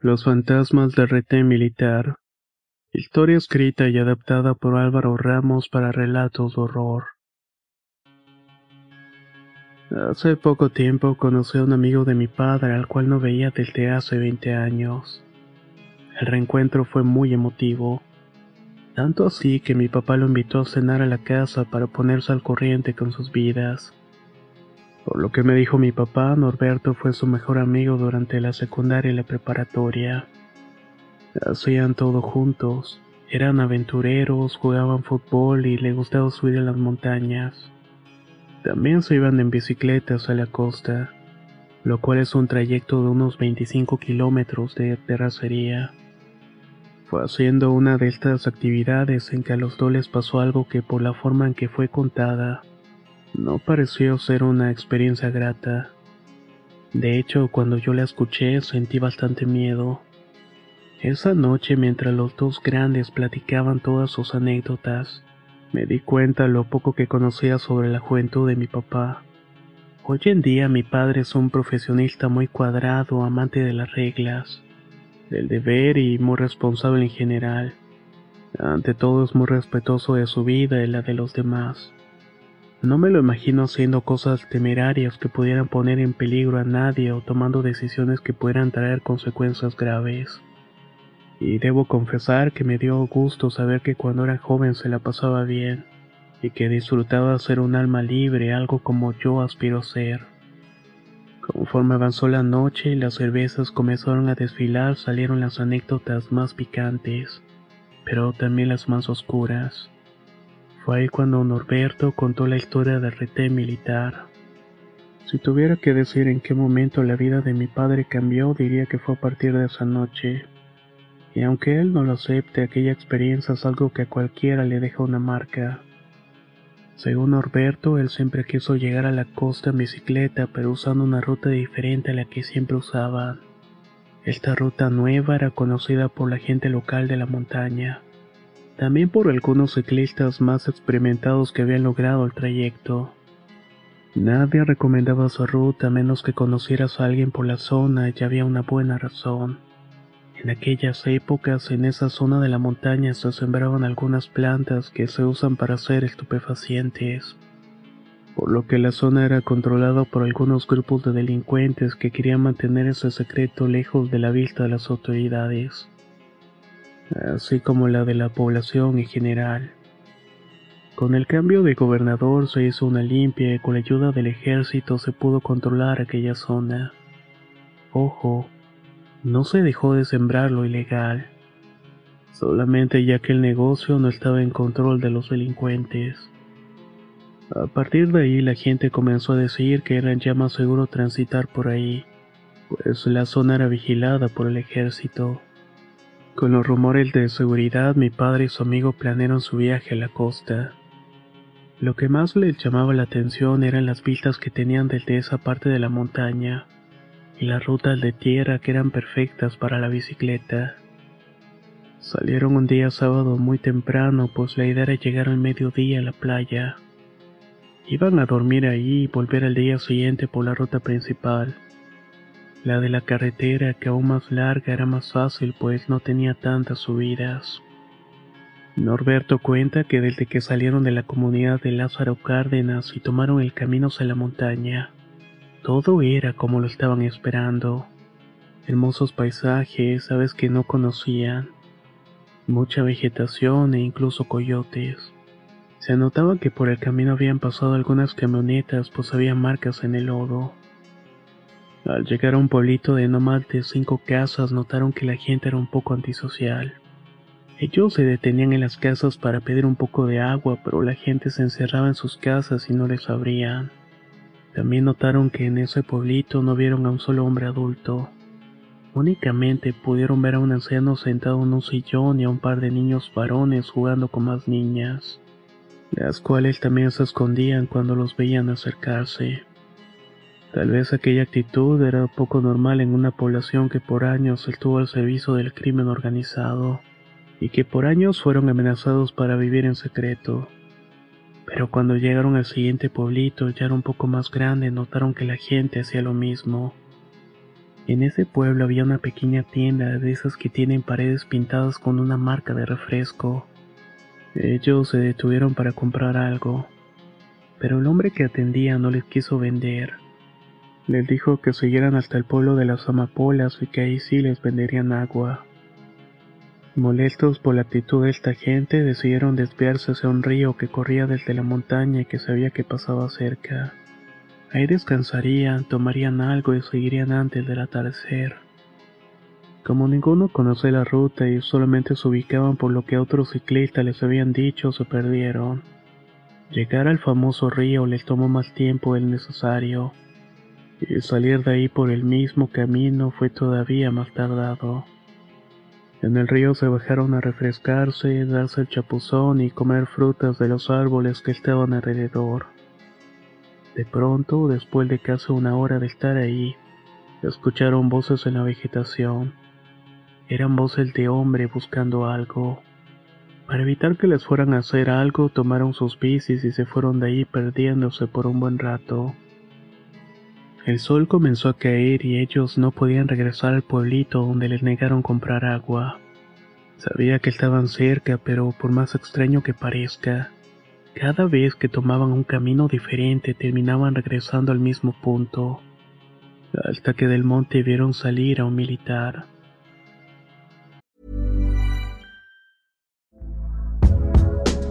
Los fantasmas de rete militar. Historia escrita y adaptada por Álvaro Ramos para relatos de horror. Hace poco tiempo conocí a un amigo de mi padre al cual no veía desde hace 20 años. El reencuentro fue muy emotivo. Tanto así que mi papá lo invitó a cenar a la casa para ponerse al corriente con sus vidas. Por lo que me dijo mi papá, Norberto fue su mejor amigo durante la secundaria y la preparatoria. Hacían todo juntos, eran aventureros, jugaban fútbol y le gustaba subir a las montañas. También se iban en bicicletas a la costa, lo cual es un trayecto de unos 25 kilómetros de terracería. Fue haciendo una de estas actividades en que a los dos les pasó algo que por la forma en que fue contada, no pareció ser una experiencia grata. De hecho, cuando yo la escuché sentí bastante miedo. Esa noche, mientras los dos grandes platicaban todas sus anécdotas, me di cuenta lo poco que conocía sobre la juventud de mi papá. Hoy en día mi padre es un profesionista muy cuadrado, amante de las reglas, del deber y muy responsable en general. Ante todo es muy respetuoso de su vida y la de los demás. No me lo imagino haciendo cosas temerarias que pudieran poner en peligro a nadie o tomando decisiones que pudieran traer consecuencias graves. Y debo confesar que me dio gusto saber que cuando era joven se la pasaba bien y que disfrutaba ser un alma libre, algo como yo aspiro a ser. Conforme avanzó la noche y las cervezas comenzaron a desfilar, salieron las anécdotas más picantes, pero también las más oscuras. Fue ahí cuando Norberto contó la historia del rete militar. Si tuviera que decir en qué momento la vida de mi padre cambió, diría que fue a partir de esa noche. Y aunque él no lo acepte, aquella experiencia es algo que a cualquiera le deja una marca. Según Norberto, él siempre quiso llegar a la costa en bicicleta, pero usando una ruta diferente a la que siempre usaban. Esta ruta nueva era conocida por la gente local de la montaña, también por algunos ciclistas más experimentados que habían logrado el trayecto. Nadie recomendaba su ruta a menos que conocieras a alguien por la zona y había una buena razón. En aquellas épocas, en esa zona de la montaña se sembraban algunas plantas que se usan para hacer estupefacientes, por lo que la zona era controlada por algunos grupos de delincuentes que querían mantener ese secreto lejos de la vista de las autoridades, así como la de la población en general. Con el cambio de gobernador se hizo una limpia y con la ayuda del ejército se pudo controlar aquella zona. Ojo, no se dejó de sembrar lo ilegal, solamente ya que el negocio no estaba en control de los delincuentes. A partir de ahí la gente comenzó a decir que era ya más seguro transitar por ahí, pues la zona era vigilada por el ejército. Con los rumores de seguridad mi padre y su amigo planearon su viaje a la costa. Lo que más les llamaba la atención eran las vistas que tenían desde esa parte de la montaña y las rutas de tierra que eran perfectas para la bicicleta. Salieron un día sábado muy temprano, pues la idea era llegar al mediodía a la playa. Iban a dormir ahí y volver al día siguiente por la ruta principal. La de la carretera, que aún más larga, era más fácil, pues no tenía tantas subidas. Norberto cuenta que desde que salieron de la comunidad de Lázaro Cárdenas y tomaron el camino hacia la montaña, todo era como lo estaban esperando. Hermosos paisajes, aves que no conocían, mucha vegetación e incluso coyotes. Se notaba que por el camino habían pasado algunas camionetas, pues había marcas en el lodo. Al llegar a un pueblito de no más de cinco casas, notaron que la gente era un poco antisocial. Ellos se detenían en las casas para pedir un poco de agua, pero la gente se encerraba en sus casas y no les abrían. También notaron que en ese pueblito no vieron a un solo hombre adulto. Únicamente pudieron ver a un anciano sentado en un sillón y a un par de niños varones jugando con más niñas, las cuales también se escondían cuando los veían acercarse. Tal vez aquella actitud era poco normal en una población que por años estuvo al servicio del crimen organizado y que por años fueron amenazados para vivir en secreto. Pero cuando llegaron al siguiente pueblito, ya era un poco más grande, notaron que la gente hacía lo mismo. En ese pueblo había una pequeña tienda de esas que tienen paredes pintadas con una marca de refresco. Ellos se detuvieron para comprar algo, pero el hombre que atendía no les quiso vender. Les dijo que siguieran hasta el pueblo de las amapolas y que ahí sí les venderían agua. Molestos por la actitud de esta gente, decidieron desviarse hacia un río que corría desde la montaña y que sabía que pasaba cerca. Ahí descansarían, tomarían algo y seguirían antes del atardecer. Como ninguno conocía la ruta y solamente se ubicaban por lo que otros ciclistas les habían dicho, se perdieron. Llegar al famoso río les tomó más tiempo del necesario y salir de ahí por el mismo camino fue todavía más tardado. En el río se bajaron a refrescarse, darse el chapuzón y comer frutas de los árboles que estaban alrededor. De pronto, después de casi una hora de estar ahí, escucharon voces en la vegetación. Eran voces de hombre buscando algo. Para evitar que les fueran a hacer algo, tomaron sus bicis y se fueron de ahí perdiéndose por un buen rato. El sol comenzó a caer y ellos no podían regresar al pueblito donde les negaron comprar agua. Sabía que estaban cerca, pero por más extraño que parezca, cada vez que tomaban un camino diferente terminaban regresando al mismo punto, hasta que del monte vieron salir a un militar.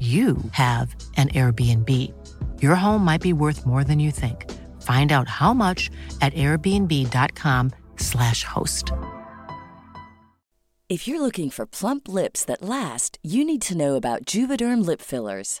you have an Airbnb. Your home might be worth more than you think. Find out how much at airbnb.com/slash host. If you're looking for plump lips that last, you need to know about Juvederm lip fillers.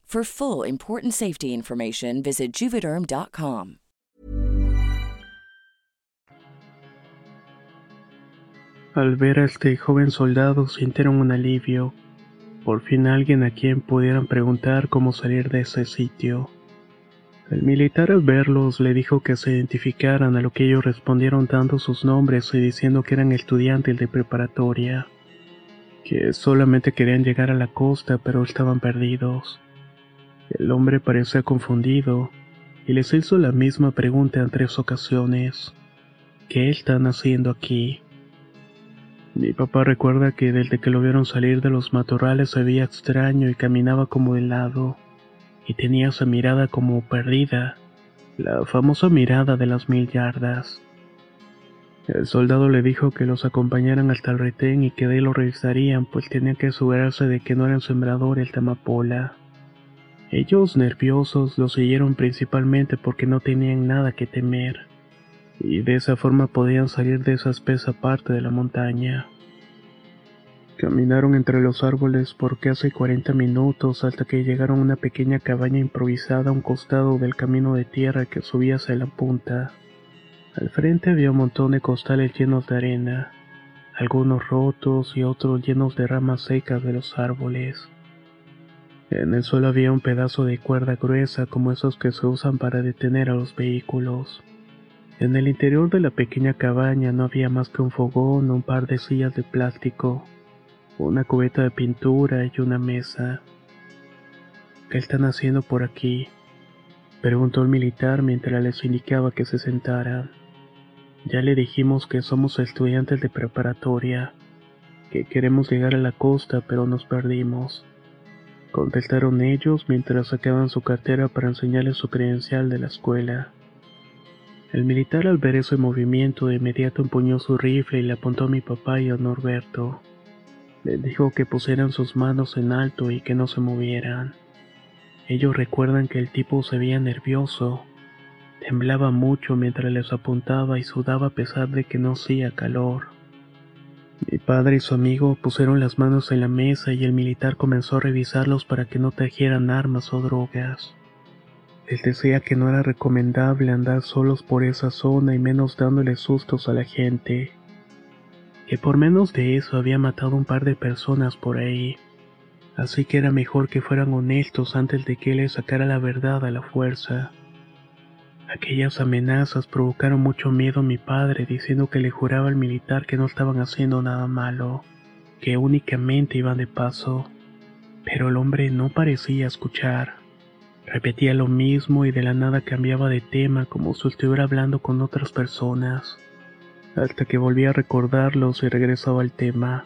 For full important safety information, visit juvederm.com. Al ver a este joven soldado sintieron un alivio. Por fin alguien a quien pudieran preguntar cómo salir de ese sitio. El militar al verlos le dijo que se identificaran a lo que ellos respondieron dando sus nombres y diciendo que eran estudiantes de preparatoria, que solamente querían llegar a la costa pero estaban perdidos. El hombre parecía confundido y les hizo la misma pregunta en tres ocasiones. ¿Qué están haciendo aquí? Mi papá recuerda que desde que lo vieron salir de los matorrales se veía extraño y caminaba como de lado, y tenía esa mirada como perdida, la famosa mirada de las mil yardas. El soldado le dijo que los acompañaran hasta el retén y que de ahí lo revisarían, pues tenía que asegurarse de que no eran sembradores de amapola. Ellos, nerviosos, lo siguieron principalmente porque no tenían nada que temer. y de esa forma podían salir de esa espesa parte de la montaña. Caminaron entre los árboles por casi 40 minutos hasta que llegaron a una pequeña cabaña improvisada a un costado del camino de tierra que subía hacia la punta. Al frente había un montón de costales llenos de arena, algunos rotos y otros llenos de ramas secas de los árboles. En el suelo había un pedazo de cuerda gruesa como esos que se usan para detener a los vehículos. En el interior de la pequeña cabaña no había más que un fogón, un par de sillas de plástico, una cubeta de pintura y una mesa. ¿Qué están haciendo por aquí? preguntó el militar mientras les indicaba que se sentaran. Ya le dijimos que somos estudiantes de preparatoria, que queremos llegar a la costa pero nos perdimos. Contestaron ellos mientras sacaban su cartera para enseñarles su credencial de la escuela. El militar al ver ese movimiento de inmediato empuñó su rifle y le apuntó a mi papá y a Norberto. Les dijo que pusieran sus manos en alto y que no se movieran. Ellos recuerdan que el tipo se veía nervioso. Temblaba mucho mientras les apuntaba y sudaba a pesar de que no hacía calor. Mi padre y su amigo pusieron las manos en la mesa y el militar comenzó a revisarlos para que no trajeran armas o drogas. Les decía que no era recomendable andar solos por esa zona y menos dándole sustos a la gente que por menos de eso había matado un par de personas por ahí. Así que era mejor que fueran honestos antes de que él les sacara la verdad a la fuerza. Aquellas amenazas provocaron mucho miedo a mi padre diciendo que le juraba al militar que no estaban haciendo nada malo, que únicamente iban de paso. Pero el hombre no parecía escuchar. Repetía lo mismo y de la nada cambiaba de tema como si estuviera hablando con otras personas hasta que volví a recordarlos y regresaba al tema.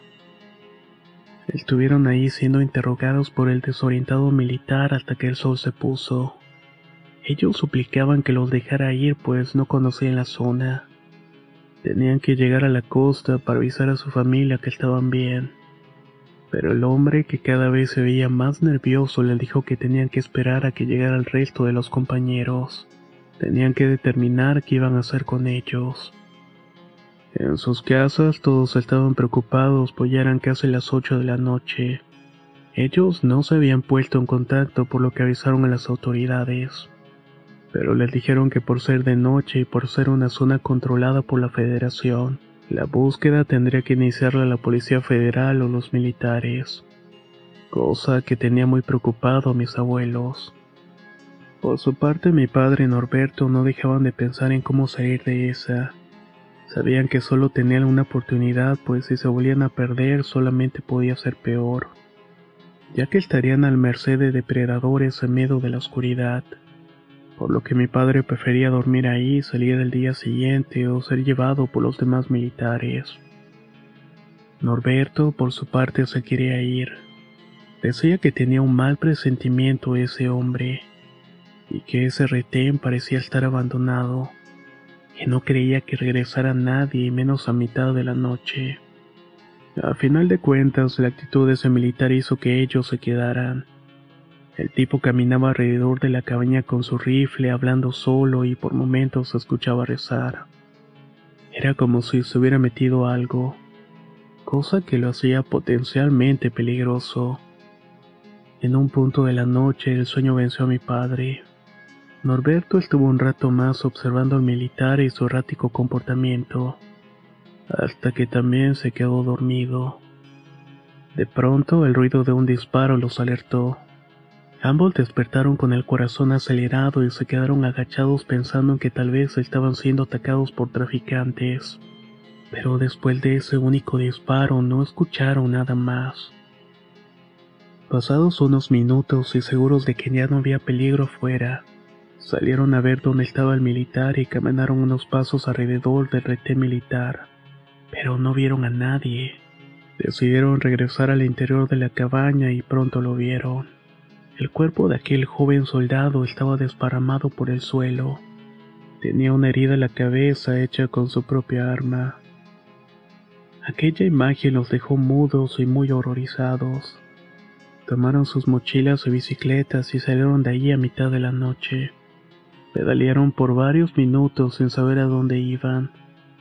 Estuvieron ahí siendo interrogados por el desorientado militar hasta que el sol se puso. Ellos suplicaban que los dejara ir pues no conocían la zona. Tenían que llegar a la costa para avisar a su familia que estaban bien. Pero el hombre, que cada vez se veía más nervioso, le dijo que tenían que esperar a que llegara el resto de los compañeros. Tenían que determinar qué iban a hacer con ellos. En sus casas todos estaban preocupados, pues ya eran casi las 8 de la noche. Ellos no se habían puesto en contacto por lo que avisaron a las autoridades, pero les dijeron que por ser de noche y por ser una zona controlada por la federación, la búsqueda tendría que iniciarla la Policía Federal o los militares, cosa que tenía muy preocupado a mis abuelos. Por su parte mi padre y Norberto no dejaban de pensar en cómo salir de esa, Sabían que solo tenían una oportunidad, pues si se volvían a perder solamente podía ser peor, ya que estarían al merced de depredadores en medio de la oscuridad, por lo que mi padre prefería dormir ahí, salir el día siguiente o ser llevado por los demás militares. Norberto, por su parte, se quería ir. Decía que tenía un mal presentimiento ese hombre, y que ese retén parecía estar abandonado que no creía que regresara nadie, menos a mitad de la noche. A final de cuentas, la actitud de ese militar hizo que ellos se quedaran. El tipo caminaba alrededor de la cabaña con su rifle, hablando solo y por momentos se escuchaba rezar. Era como si se hubiera metido algo, cosa que lo hacía potencialmente peligroso. En un punto de la noche el sueño venció a mi padre. Norberto estuvo un rato más observando al militar y su errático comportamiento, hasta que también se quedó dormido. De pronto el ruido de un disparo los alertó. Ambos despertaron con el corazón acelerado y se quedaron agachados pensando en que tal vez estaban siendo atacados por traficantes. Pero después de ese único disparo no escucharon nada más. Pasados unos minutos y seguros de que ya no había peligro afuera, Salieron a ver dónde estaba el militar y caminaron unos pasos alrededor del retén militar, pero no vieron a nadie. Decidieron regresar al interior de la cabaña y pronto lo vieron. El cuerpo de aquel joven soldado estaba desparramado por el suelo. Tenía una herida en la cabeza hecha con su propia arma. Aquella imagen los dejó mudos y muy horrorizados. Tomaron sus mochilas y bicicletas y salieron de allí a mitad de la noche Pedalearon por varios minutos sin saber a dónde iban,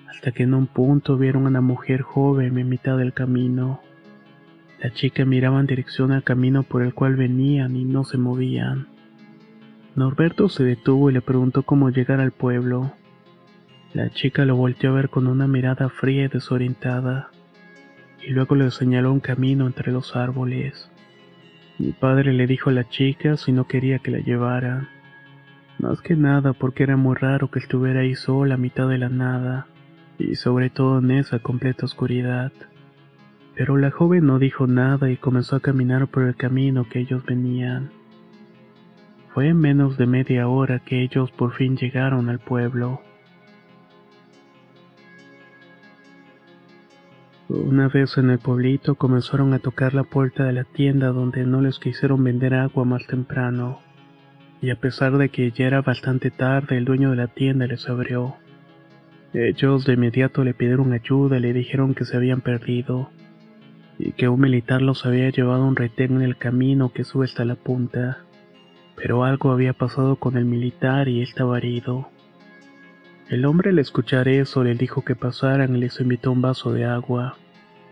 hasta que en un punto vieron a una mujer joven en mitad del camino. La chica miraba en dirección al camino por el cual venían y no se movían. Norberto se detuvo y le preguntó cómo llegar al pueblo. La chica lo volteó a ver con una mirada fría y desorientada, y luego le señaló un camino entre los árboles. Mi padre le dijo a la chica si no quería que la llevaran. Más que nada porque era muy raro que estuviera ahí sola a mitad de la nada, y sobre todo en esa completa oscuridad. Pero la joven no dijo nada y comenzó a caminar por el camino que ellos venían. Fue en menos de media hora que ellos por fin llegaron al pueblo. Una vez en el pueblito comenzaron a tocar la puerta de la tienda donde no les quisieron vender agua más temprano y a pesar de que ya era bastante tarde, el dueño de la tienda les abrió. Ellos de inmediato le pidieron ayuda y le dijeron que se habían perdido, y que un militar los había llevado a un retén en el camino que sube hasta la punta, pero algo había pasado con el militar y estaba herido. El hombre al escuchar eso le dijo que pasaran y les invitó un vaso de agua.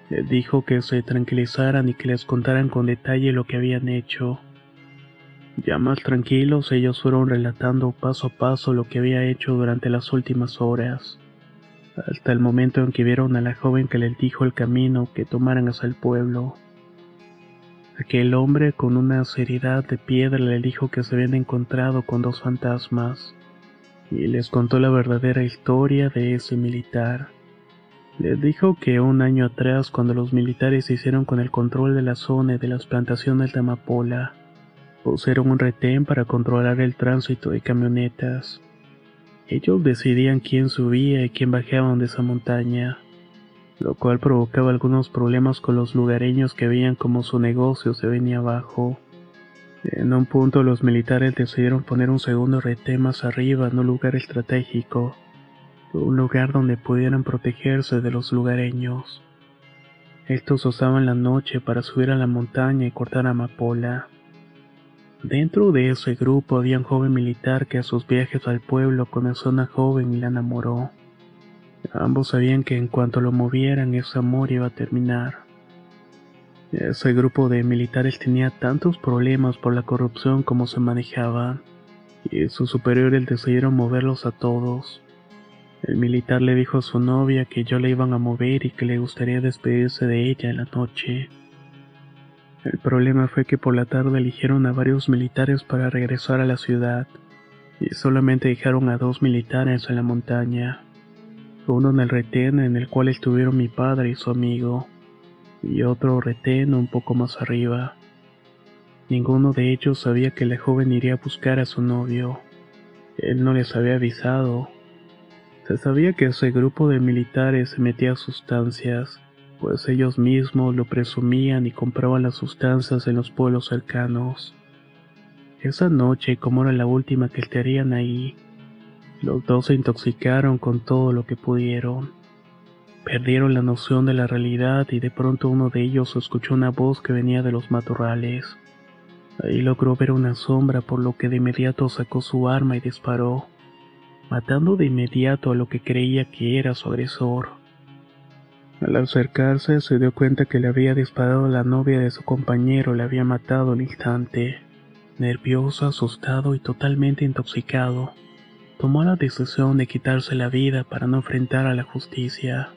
Les dijo que se tranquilizaran y que les contaran con detalle lo que habían hecho. Ya más tranquilos, ellos fueron relatando paso a paso lo que había hecho durante las últimas horas, hasta el momento en que vieron a la joven que les dijo el camino que tomaran hacia el pueblo. Aquel hombre con una seriedad de piedra le dijo que se habían encontrado con dos fantasmas, y les contó la verdadera historia de ese militar. Les dijo que un año atrás, cuando los militares se hicieron con el control de la zona y de las plantaciones de amapola, pusieron un retén para controlar el tránsito de camionetas. Ellos decidían quién subía y quién bajaba de esa montaña, lo cual provocaba algunos problemas con los lugareños que veían como su negocio se venía abajo. En un punto los militares decidieron poner un segundo retén más arriba en un lugar estratégico, un lugar donde pudieran protegerse de los lugareños. Estos usaban la noche para subir a la montaña y cortar amapola. Dentro de ese grupo había un joven militar que a sus viajes al pueblo conoció a una joven y la enamoró. Ambos sabían que en cuanto lo movieran ese amor iba a terminar. Ese grupo de militares tenía tantos problemas por la corrupción como se manejaba, y sus superiores decidieron moverlos a todos. El militar le dijo a su novia que yo le iban a mover y que le gustaría despedirse de ella en la noche. El problema fue que por la tarde eligieron a varios militares para regresar a la ciudad, y solamente dejaron a dos militares en la montaña, uno en el retén en el cual estuvieron mi padre y su amigo, y otro retén un poco más arriba. Ninguno de ellos sabía que la joven iría a buscar a su novio. Él no les había avisado. Se sabía que ese grupo de militares se metía sustancias, pues ellos mismos lo presumían y compraban las sustancias en los pueblos cercanos. Esa noche, como era la última que estarían ahí, los dos se intoxicaron con todo lo que pudieron. Perdieron la noción de la realidad y de pronto uno de ellos escuchó una voz que venía de los matorrales. Ahí logró ver una sombra por lo que de inmediato sacó su arma y disparó, matando de inmediato a lo que creía que era su agresor. Al acercarse se dio cuenta que le había disparado la novia de su compañero, le había matado al instante. Nervioso, asustado y totalmente intoxicado, tomó la decisión de quitarse la vida para no enfrentar a la justicia.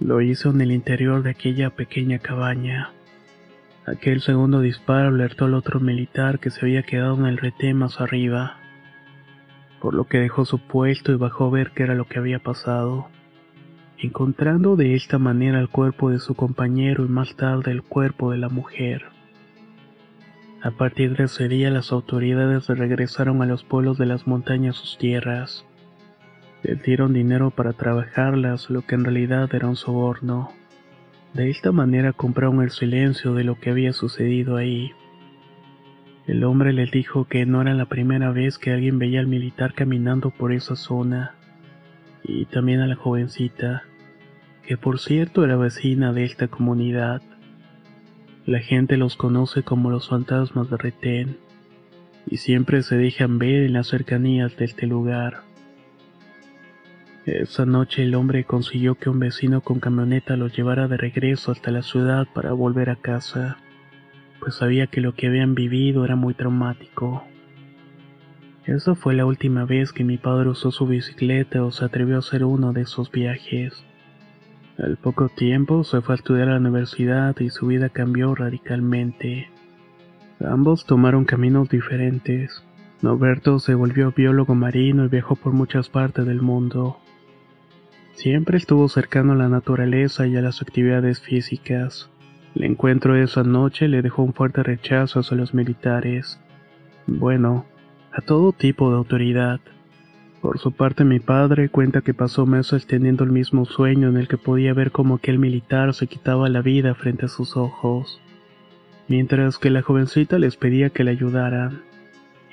Lo hizo en el interior de aquella pequeña cabaña. Aquel segundo disparo alertó al otro militar que se había quedado en el retén más arriba, por lo que dejó su puesto y bajó a ver qué era lo que había pasado encontrando de esta manera el cuerpo de su compañero y más tarde el cuerpo de la mujer. A partir de ese día las autoridades regresaron a los pueblos de las montañas sus tierras. Les dieron dinero para trabajarlas, lo que en realidad era un soborno. De esta manera compraron el silencio de lo que había sucedido ahí. El hombre les dijo que no era la primera vez que alguien veía al militar caminando por esa zona y también a la jovencita, que por cierto era vecina de esta comunidad. La gente los conoce como los fantasmas de retén. y siempre se dejan ver en las cercanías de este lugar. Esa noche el hombre consiguió que un vecino con camioneta lo llevara de regreso hasta la ciudad para volver a casa, pues sabía que lo que habían vivido era muy traumático. Esa fue la última vez que mi padre usó su bicicleta o se atrevió a hacer uno de esos viajes. Al poco tiempo se fue a estudiar a la universidad y su vida cambió radicalmente. Ambos tomaron caminos diferentes. Norberto se volvió biólogo marino y viajó por muchas partes del mundo. Siempre estuvo cercano a la naturaleza y a las actividades físicas. El encuentro de esa noche le dejó un fuerte rechazo hacia los militares. Bueno, a todo tipo de autoridad. Por su parte mi padre cuenta que pasó meses teniendo el mismo sueño en el que podía ver cómo aquel militar se quitaba la vida frente a sus ojos mientras que la jovencita les pedía que le ayudaran.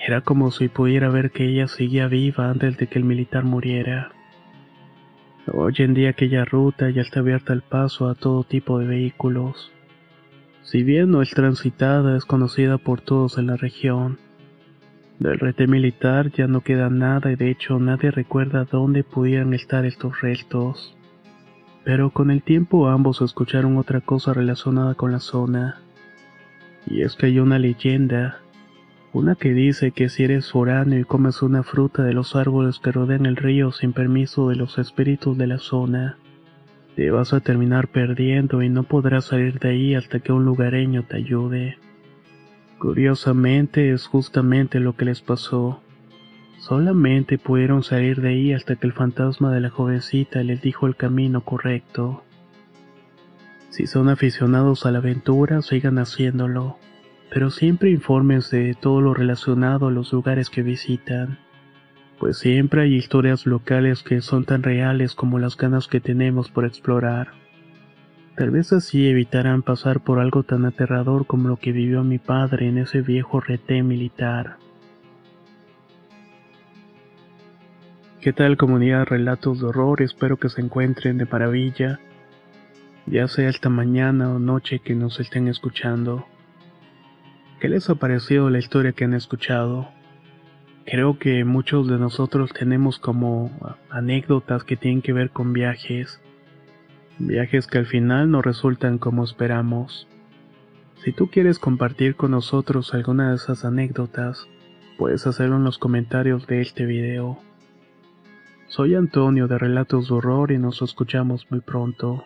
Era como si pudiera ver que ella seguía viva antes de que el militar muriera. Hoy en día aquella ruta ya está abierta al paso a todo tipo de vehículos. Si bien no es transitada, es conocida por todos en la región. Del rete militar ya no queda nada y de hecho nadie recuerda dónde pudieran estar estos restos. Pero con el tiempo ambos escucharon otra cosa relacionada con la zona. Y es que hay una leyenda, una que dice que si eres foráneo y comes una fruta de los árboles que rodean el río sin permiso de los espíritus de la zona, te vas a terminar perdiendo y no podrás salir de ahí hasta que un lugareño te ayude. Curiosamente es justamente lo que les pasó. Solamente pudieron salir de ahí hasta que el fantasma de la jovencita les dijo el camino correcto. Si son aficionados a la aventura, sigan haciéndolo, pero siempre infórmense de todo lo relacionado a los lugares que visitan, pues siempre hay historias locales que son tan reales como las ganas que tenemos por explorar. Tal vez así evitarán pasar por algo tan aterrador como lo que vivió mi padre en ese viejo reté militar. ¿Qué tal comunidad Relatos de Horror? Espero que se encuentren de maravilla ya sea esta mañana o noche que nos estén escuchando. ¿Qué les ha parecido la historia que han escuchado? Creo que muchos de nosotros tenemos como anécdotas que tienen que ver con viajes. Viajes que al final no resultan como esperamos. Si tú quieres compartir con nosotros alguna de esas anécdotas, puedes hacerlo en los comentarios de este video. Soy Antonio de Relatos de Horror y nos escuchamos muy pronto.